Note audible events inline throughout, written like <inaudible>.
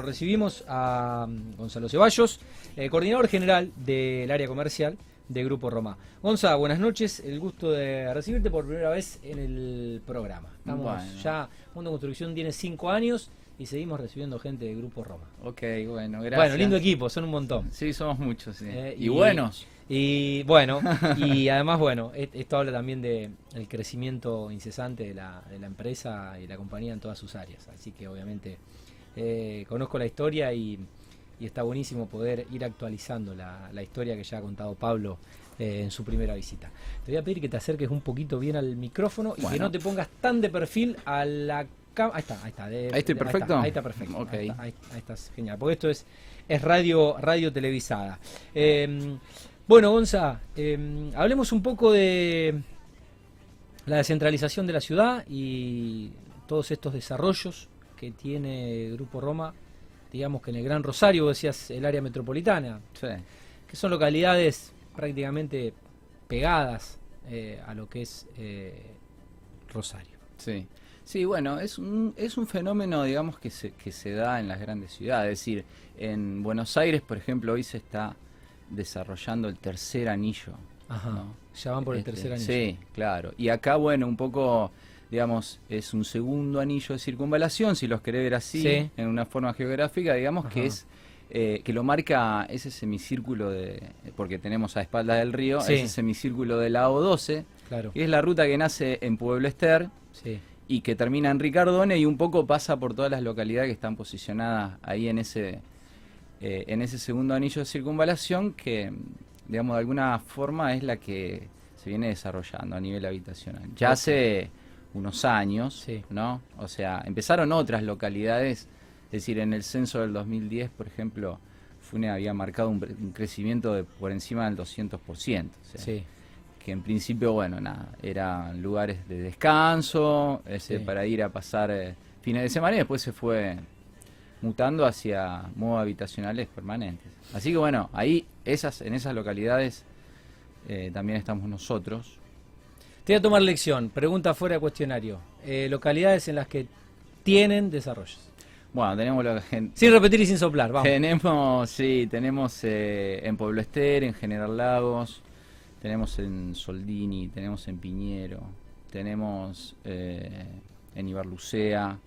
lo recibimos a mm, Gonzalo Ceballos, eh, coordinador general del área comercial de Grupo Roma. Gonzalo, buenas noches, el gusto de recibirte por primera vez en el programa. Estamos Bueno. ya, Mundo Construcción tiene cinco años y seguimos recibiendo gente de Grupo Roma. Ok, bueno, gracias. Bueno, lindo equipo, son un montón. Sí, somos muchos, sí. Eh, y, buenos. Y bueno, y <laughs> además, bueno, e- esto habla también de el crecimiento incesante de la, de la empresa y la compañía en todas sus áreas. Así que obviamente eh, conozco la historia y, y está buenísimo poder ir actualizando la, la historia que ya ha contado Pablo eh, en su primera visita. Te voy a pedir que te acerques un poquito bien al micrófono y que no te pongas tan de perfil a la cámara. Ahí está, ahí está. de- Ahí estoy de- perfecto. Ahí está, perfecto. Ok. Ahí, está, ahí- ahí estás genial. Porque esto es, es radio, radio televisada. Eh, bueno, Gonza, eh, hablemos un poco de la descentralización de la ciudad y todos estos desarrollos que tiene Grupo Roma, digamos que en el Gran Rosario, vos decías el área metropolitana, Sí. que son localidades prácticamente pegadas eh, a lo que es eh, Rosario. Sí. Sí, bueno, es un, es un fenómeno, digamos, que se, que se da en las grandes ciudades. Es decir, en Buenos Aires, por ejemplo, hoy se está desarrollando el tercer anillo. Ajá. ¿no? Ya van por el Este, tercer año. Sí, claro. Y acá, bueno, un poco, digamos, es un segundo anillo de circunvalación, si los querés ver así, Sí. en una forma geográfica, digamos, que es eh, que lo marca ese semicírculo de, porque tenemos a espalda del río, Sí. ese semicírculo de la O12, Claro. que es la ruta que nace en Pueblo Ester Sí. y que termina en Ricardone y un poco pasa por todas las localidades que están posicionadas ahí en ese eh, en ese segundo anillo de circunvalación que digamos de alguna forma es la que se viene desarrollando a nivel habitacional. Ya hace unos años, Sí. ¿no? O sea, empezaron otras localidades, es decir, en el censo del 2010, por ejemplo, FUNE había marcado un, un crecimiento de por encima del 200%. o sea, Sí. que en principio, bueno, nada, eran lugares de descanso, ese, Sí. para ir a pasar eh, fines de semana y después se fue mutando hacia modos habitacionales permanentes. Así que bueno, ahí esas, en esas localidades eh, también estamos nosotros. Te voy a tomar lección. Pregunta fuera de cuestionario. Eh, localidades en las que tienen desarrollos. Bueno, tenemos lo que Sin repetir y sin soplar, vamos. Tenemos, sí, tenemos eh, en Pueblo Ester, en General Lagos, tenemos en Soldini, tenemos en Piñero, tenemos eh, en Ibarlucea,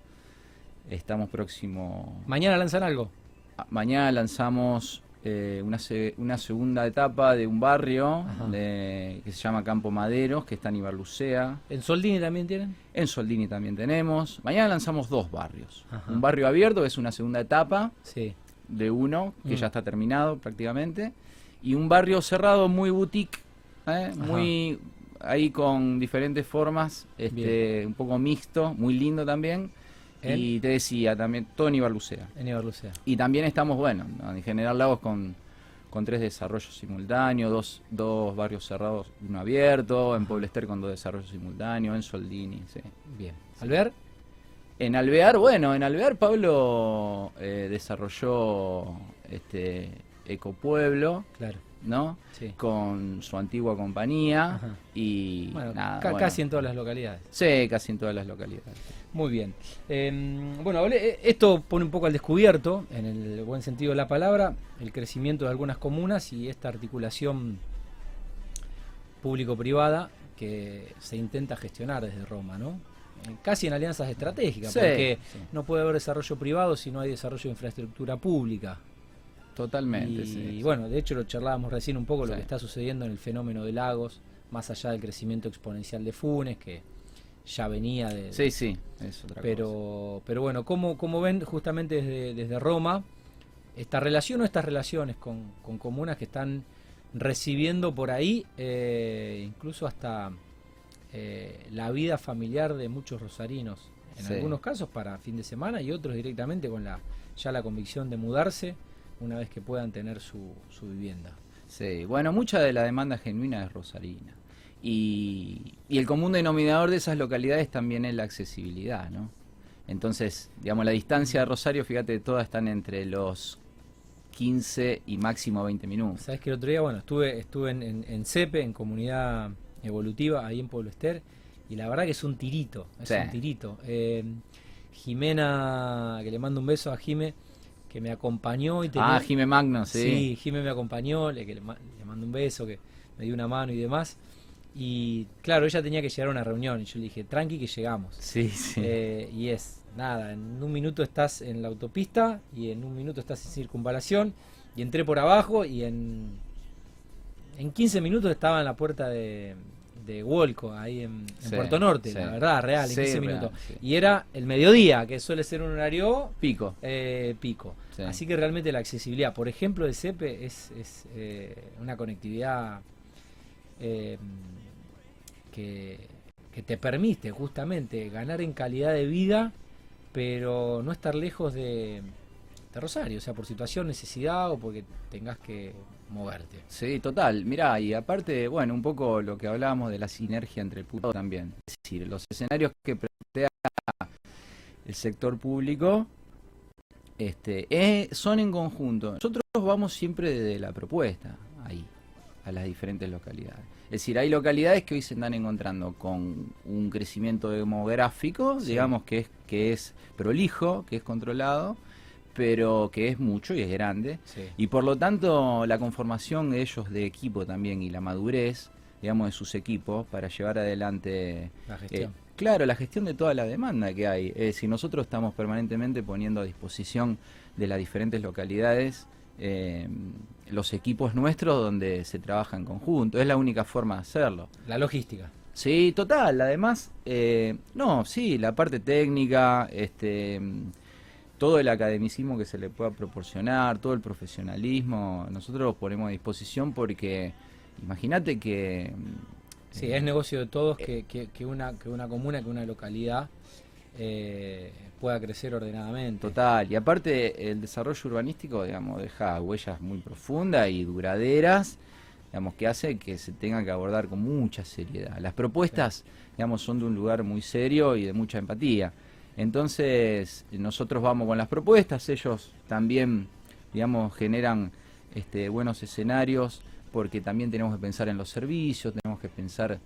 estamos próximo... Mañana lanzan algo. a- Mañana lanzamos eh, una, se- una segunda etapa de un barrio de- que se llama Campo Maderos, que está en Ibarlucea. ¿En Soldini también tienen? En Soldini también tenemos. Mañana lanzamos dos barrios. Ajá. Un barrio abierto, que es una segunda etapa, Sí. de uno, que Mm. ya está terminado prácticamente, y un barrio cerrado muy boutique, ¿eh? Muy ahí con diferentes formas, este, un poco mixto, muy lindo también. Y te decía también, Tony Barlucea. En Ibarlucea. Y también estamos, bueno, ¿no? en General Lagos con, con tres desarrollos simultáneos, dos, dos barrios cerrados, uno abierto, en Pueblo Ester con dos desarrollos simultáneos, en Soldini, sí. Bien. ¿Alvear? En Alvear, bueno, en Alvear Pablo eh, desarrolló este Ecopueblo, Claro. ¿No? Sí. Con su antigua compañía Ajá. y Bueno, nada, ca- bueno. casi en todas las localidades. Sí, casi en todas las localidades. Muy bien. Eh, bueno, eh, esto pone un poco al descubierto, en el buen sentido de la palabra, el crecimiento de algunas comunas y esta articulación público-privada que se intenta gestionar desde Roma, ¿no? Eh, Casi en alianzas estratégicas, Sí, porque sí. no puede haber desarrollo privado si no hay desarrollo de infraestructura pública. Totalmente, y sí, sí. bueno, de hecho lo charlábamos recién un poco lo que está sucediendo en el fenómeno de lagos, más allá del crecimiento exponencial de Funes, que ya venía de, Sí, sí, es otra cosa. pero, pero bueno, ¿cómo, cómo ven justamente desde, desde Roma esta relación o estas relaciones con, con comunas que están recibiendo por ahí eh, incluso hasta eh, la vida familiar de muchos rosarinos? En Sí. algunos casos para fin de semana y otros directamente con la ya la convicción de mudarse una vez que puedan tener su, su vivienda. Sí, bueno, mucha de la demanda genuina es rosarina. Y, y el común denominador de esas localidades también es la accesibilidad, ¿no? Entonces, digamos, la distancia de Rosario, fíjate, todas están entre los 15 y máximo 20 minutos. Sabes que el otro día, bueno, estuve, estuve en, en, en CEPE, en comunidad evolutiva, ahí en Pueblo Ester, y la verdad que es un tirito, es Sí. un tirito. Eh, Jimena, que le mando un beso a Jime, que me acompañó y tenía, Ah, Jime Magno, sí. Sí, Jime me acompañó, le, le, mando un beso, que me dio una mano y demás. Y claro, ella tenía que llegar a una reunión y yo le dije, tranqui que llegamos. Sí, sí. Eh, y es, nada, en un minuto estás en la autopista y en un minuto estás en circunvalación y entré por abajo y en, en 15 minutos estaba en la puerta de, de Wolco, ahí en, Puerto Norte, la verdad, real, en 15 minutos. Y era el mediodía, que suele ser un horario pico. Eh, pico. Así que realmente la accesibilidad, por ejemplo, de CEPE es, es eh, una conectividad eh, que, que te permite justamente ganar en calidad de vida, pero no estar lejos de, de Rosario, o sea, por situación, necesidad o porque tengas que moverte. Sí, total. Mirá, y aparte, bueno, un poco lo que hablábamos de la sinergia entre el público también. Es decir, los escenarios que plantea el sector público este, eh, son en conjunto. Nosotros vamos siempre desde la propuesta, ahí, a las diferentes localidades. Es decir, hay localidades que hoy se están encontrando con un crecimiento demográfico, digamos que es, que es prolijo, que es controlado, pero que es mucho y es grande. Y por lo tanto, la conformación de ellos de equipo también y la madurez, digamos, de sus equipos para llevar adelante. La gestión. Eh, claro, la gestión de toda la demanda que hay. Es decir, nosotros estamos permanentemente poniendo a disposición de las diferentes localidades eh, los equipos nuestros donde se trabaja en conjunto. Es la única forma de hacerlo. La logística. Sí, total. Además, eh, no, sí, la parte técnica, este todo el academicismo que se le pueda proporcionar, todo el profesionalismo, nosotros lo ponemos a disposición porque imagínate que... Sí, es negocio de todos que, que, una, que una comuna, que una localidad eh, pueda crecer ordenadamente. Total, y aparte el desarrollo urbanístico, digamos, deja huellas muy profundas y duraderas, digamos, que hace que se tenga que abordar con mucha seriedad. Las propuestas, digamos, son de un lugar muy serio y de mucha empatía. Entonces, nosotros vamos con las propuestas, ellos también, digamos, generan este, buenos escenarios, porque también tenemos que pensar en los servicios, tenemos que pensar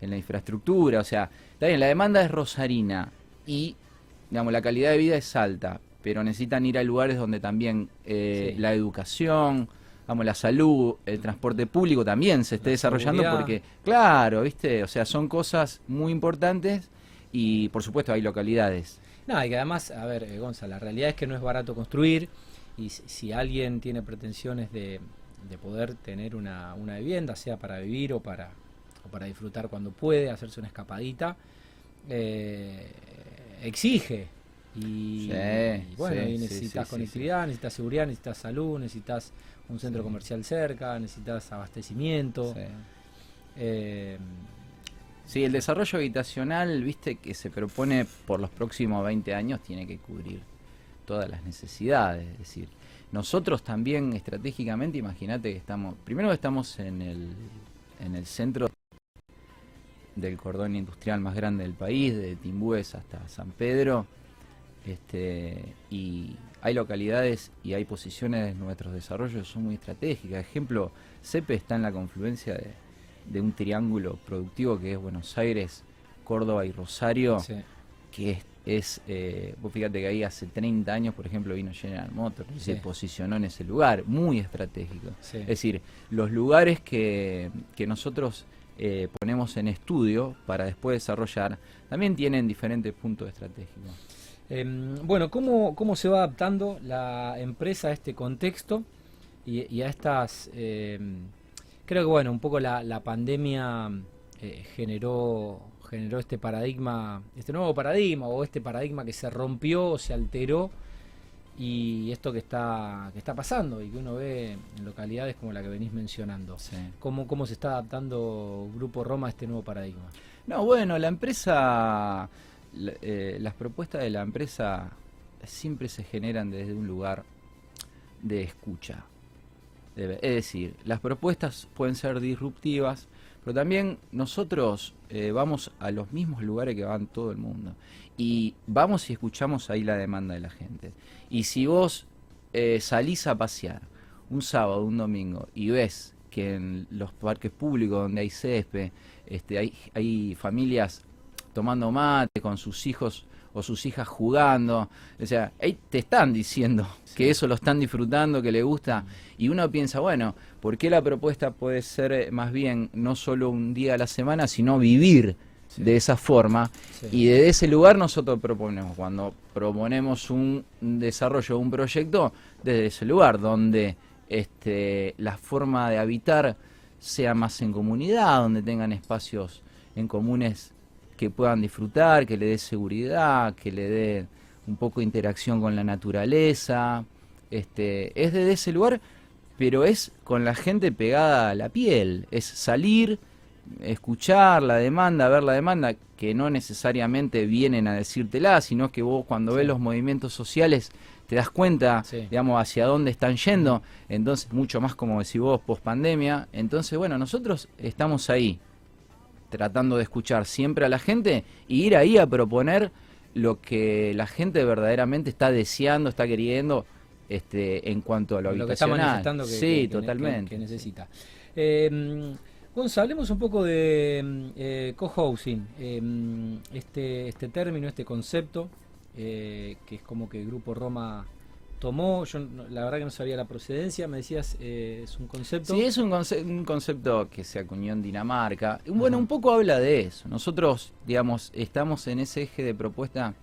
en la infraestructura, o sea, también la demanda es rosarina y, digamos, la calidad de vida es alta, pero necesitan ir a lugares donde también eh, la educación, vamos, la salud, el transporte público también se esté desarrollando porque, claro, viste, o sea, son cosas muy importantes y por supuesto hay localidades. No, y que además, a ver, eh, Gonza, la realidad es que no es barato construir y si, alguien tiene pretensiones de, de poder tener una, una, vivienda, sea para vivir o para, o para disfrutar cuando puede, hacerse una escapadita, eh, exige. Y, bueno, y necesitas conectividad, necesitas seguridad, necesitas salud, necesitas un centro comercial cerca, necesitas abastecimiento. Eh, Sí, el desarrollo habitacional, viste, que se propone por los próximos 20 años, tiene que cubrir todas las necesidades. Es decir, nosotros también estratégicamente, imagínate que estamos, primero estamos en el, en el centro del cordón industrial más grande del país, de Timbúes hasta San Pedro, este, y hay localidades y hay posiciones nuestros desarrollos son muy estratégicas. Ejemplo, CEPE está en la confluencia de de un triángulo productivo que es Buenos Aires, Córdoba y Rosario, que es, eh, vos fíjate que ahí hace 30 años, por ejemplo, vino General Motors y se posicionó en ese lugar, muy estratégico. Es decir, los lugares que, que nosotros eh, ponemos en estudio para después desarrollar, también tienen diferentes puntos estratégicos. Em, bueno, ¿cómo, ¿cómo se va adaptando la empresa a este contexto y, a estas... Creo que bueno, un poco la, la pandemia eh, generó generó este paradigma, este nuevo paradigma o este paradigma que se rompió, o se alteró y esto que está que está pasando y que uno ve en localidades como la que venís mencionando. ¿Cómo, ¿Cómo se está adaptando Grupo Roma a este nuevo paradigma? No, bueno, la empresa, eh, las propuestas de la empresa siempre se generan desde un lugar de escucha. Es decir, las propuestas pueden ser disruptivas, pero también nosotros eh, vamos a los mismos lugares que van todo el mundo. Y vamos y escuchamos ahí la demanda de la gente. Y si vos eh, salís a pasear un sábado, un domingo, y ves que en los parques públicos donde hay césped, este, hay, hay familias tomando mate con sus hijos o sus hijas jugando. O sea, te están diciendo que eso lo están disfrutando, que le gusta. Y uno piensa, bueno, ¿por qué la propuesta puede ser eh, más bien no solo un día a la semana, sino vivir de esa forma? Y desde ese lugar nosotros proponemos, cuando proponemos un desarrollo, un proyecto, desde ese lugar, donde este, la forma de habitar sea más en comunidad, donde tengan espacios en comunes que puedan disfrutar, que le dé seguridad, que le dé un poco de interacción con la naturaleza. Este, es desde ese lugar, pero es con la gente pegada a la piel, es salir, escuchar la demanda, ver la demanda, que no necesariamente vienen a decírtela, sino que vos cuando ves los movimientos sociales te das cuenta, digamos, hacia dónde están yendo, entonces mucho más como decís vos, post pandemia, entonces bueno, nosotros estamos ahí, tratando de escuchar siempre a la gente y ir ahí a proponer lo que la gente verdaderamente está deseando, está queriendo este, en cuanto a lo, lo que está manifestando que, sí, totalmente. que, necesita. Eh, Gonza, hablemos un poco de eh, co-housing, em, este, este término, este concepto, eh, que es como que el Grupo Roma tomó, yo la verdad que no sabía la procedencia, me decías, eh, es un concepto. Sí, es un, un, concepto que se acuñó en Dinamarca. Bueno, un poco habla de eso. Nosotros, digamos, estamos en ese eje de propuesta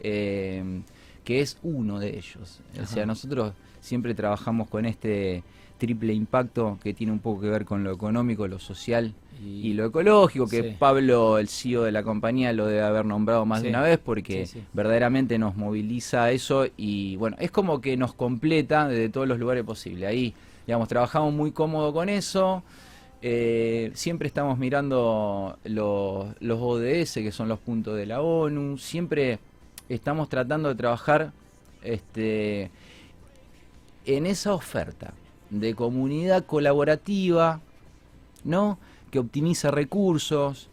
eh, que es uno de ellos. O sea, nosotros siempre trabajamos con este triple impacto que tiene un poco que ver con lo económico, lo social y, lo ecológico, que Pablo, el CEO de la compañía, lo debe haber nombrado más de una vez porque verdaderamente nos moviliza eso y bueno, es como que nos completa desde todos los lugares posibles. Ahí, digamos, trabajamos muy cómodo con eso. Eh, siempre estamos mirando los, los ODS, que son los puntos de la ONU. Siempre estamos tratando de trabajar este, en esa oferta de comunidad colaborativa, ¿no? Que optimiza recursos,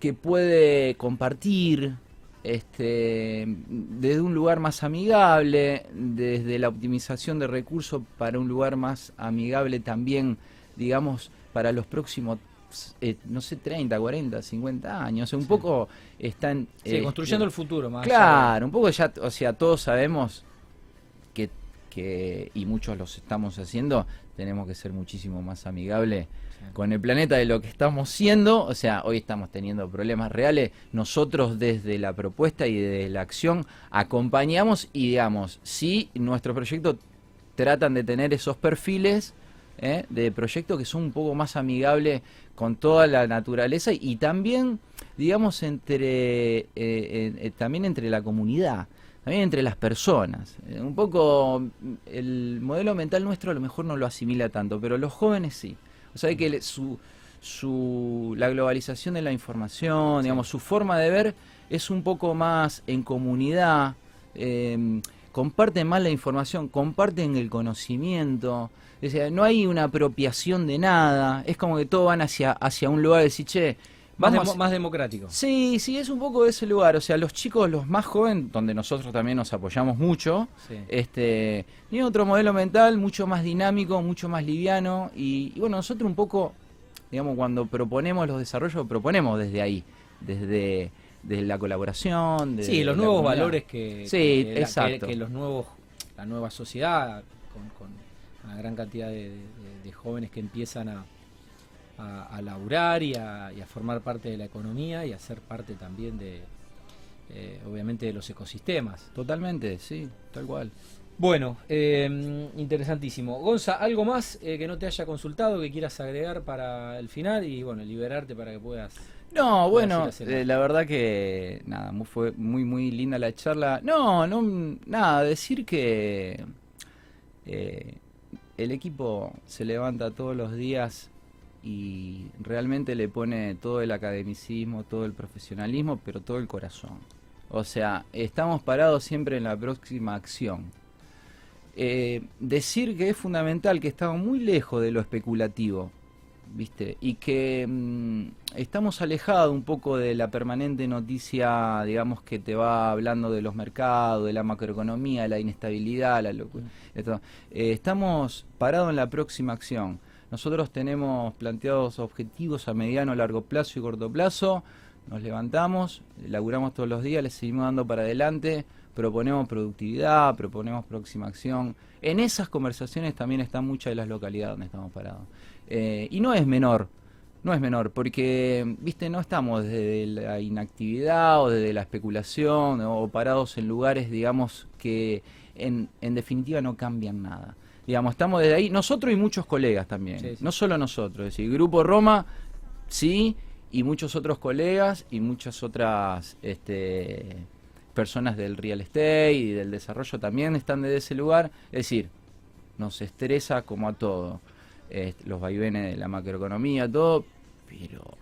que puede compartir este, desde un lugar más amigable, desde la optimización de recursos para un lugar más amigable también, digamos, para los próximos eh, no sé, 30, 40, 50 años. un poco están... Sí, construyendo el futuro más. Claro, un poco ya, o sea, todos sabemos que, y muchos los estamos haciendo, tenemos que ser muchísimo más amigables con el planeta de lo que estamos siendo. O sea, hoy estamos teniendo problemas reales. Nosotros desde la propuesta y desde la acción acompañamos y digamos, si nuestro proyecto tratan de tener esos perfiles ¿eh? de proyectos que son un poco más amigables con toda la naturaleza y también, digamos, entre eh, eh, también entre la comunidad también entre las personas. Eh, un poco el modelo mental nuestro a lo mejor no lo asimila tanto, pero los jóvenes sí. O sea, que su, su, la globalización de la información, digamos, su forma de ver es un poco más en comunidad, eh, comparten más la información, comparten el conocimiento. O sea, no hay una apropiación de nada, es como que todos van hacia, hacia un lugar de decir, che, más, más democrático. Sí, sí, es un poco de ese lugar. O sea, los chicos, los más jóvenes, donde nosotros también nos apoyamos mucho, este, tiene otro modelo mental mucho más dinámico, mucho más liviano. Y, bueno, nosotros un poco, digamos, cuando proponemos los desarrollos, proponemos desde ahí, desde, desde la colaboración. sí, los nuevos valores que, sí, exacto. que, los nuevos, la nueva sociedad, con, una gran cantidad de jóvenes que empiezan a a, a laburar y a, formar parte de la economía y a ser parte también de, eh, obviamente, de los ecosistemas. Totalmente, sí, tal cual. Bueno, eh, interesantísimo. Gonza, ¿algo más eh, que no te haya consultado, que quieras agregar para el final y, bueno, liberarte para que puedas... No, bueno, la verdad que nada, fue muy muy linda la charla. No, no, nada, decir que el equipo se levanta todos los días y realmente le pone todo el academicismo, todo el profesionalismo, pero todo el corazón. O sea, estamos parados siempre en la próxima acción. Eh, decir que es fundamental que estamos muy lejos de lo especulativo, ¿viste? Y que mm, estamos alejados un poco de la permanente noticia, digamos, que te va hablando de los mercados, de la macroeconomía, la inestabilidad, la locura. Eh, estamos parados en la próxima acción nosotros tenemos planteados objetivos a mediano, largo plazo y corto plazo, nos levantamos, laburamos todos los días, le seguimos dando para adelante, proponemos productividad, proponemos próxima acción. En esas conversaciones también están muchas de las localidades donde estamos parados. Eh, y no es menor, no es menor, porque, viste, no estamos desde la inactividad o desde la especulación o parados en lugares, digamos, que en, en definitiva no cambian nada. Digamos, estamos desde ahí, nosotros y muchos colegas también, Sí, sí. no solo nosotros, es decir, Grupo Roma, sí, y muchos otros colegas y muchas otras este, personas del real estate y del desarrollo también están desde ese lugar. Es decir, nos estresa como a todo, eh, los vaivenes de la macroeconomía, todo, pero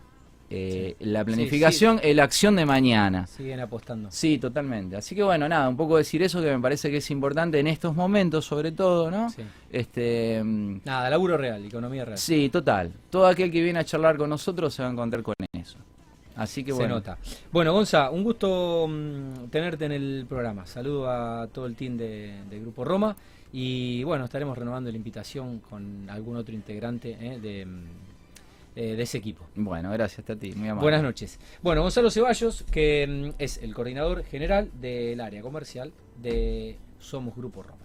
eh, la planificación es la acción de mañana. Siguen apostando. Sí, totalmente. Así que bueno, nada, un poco decir eso que me parece que es importante en estos momentos, sobre todo, ¿no? Sí. Este, mm, Nada, laburo real, economía real. sí, total. Todo aquel que viene a charlar con nosotros se va a encontrar con eso. Así que Se bueno. nota. Bueno, Gonza, un gusto mm, tenerte en el programa. Saludo a todo el team de, de Grupo Roma y bueno, estaremos renovando la invitación con algún otro integrante eh, de, mm, eh, de ese equipo. Bueno, gracias a ti, muy amable. Buenas noches. Bueno, Gonzalo Ceballos, que mm, es el coordinador general del área comercial de Somos Grupo Roma.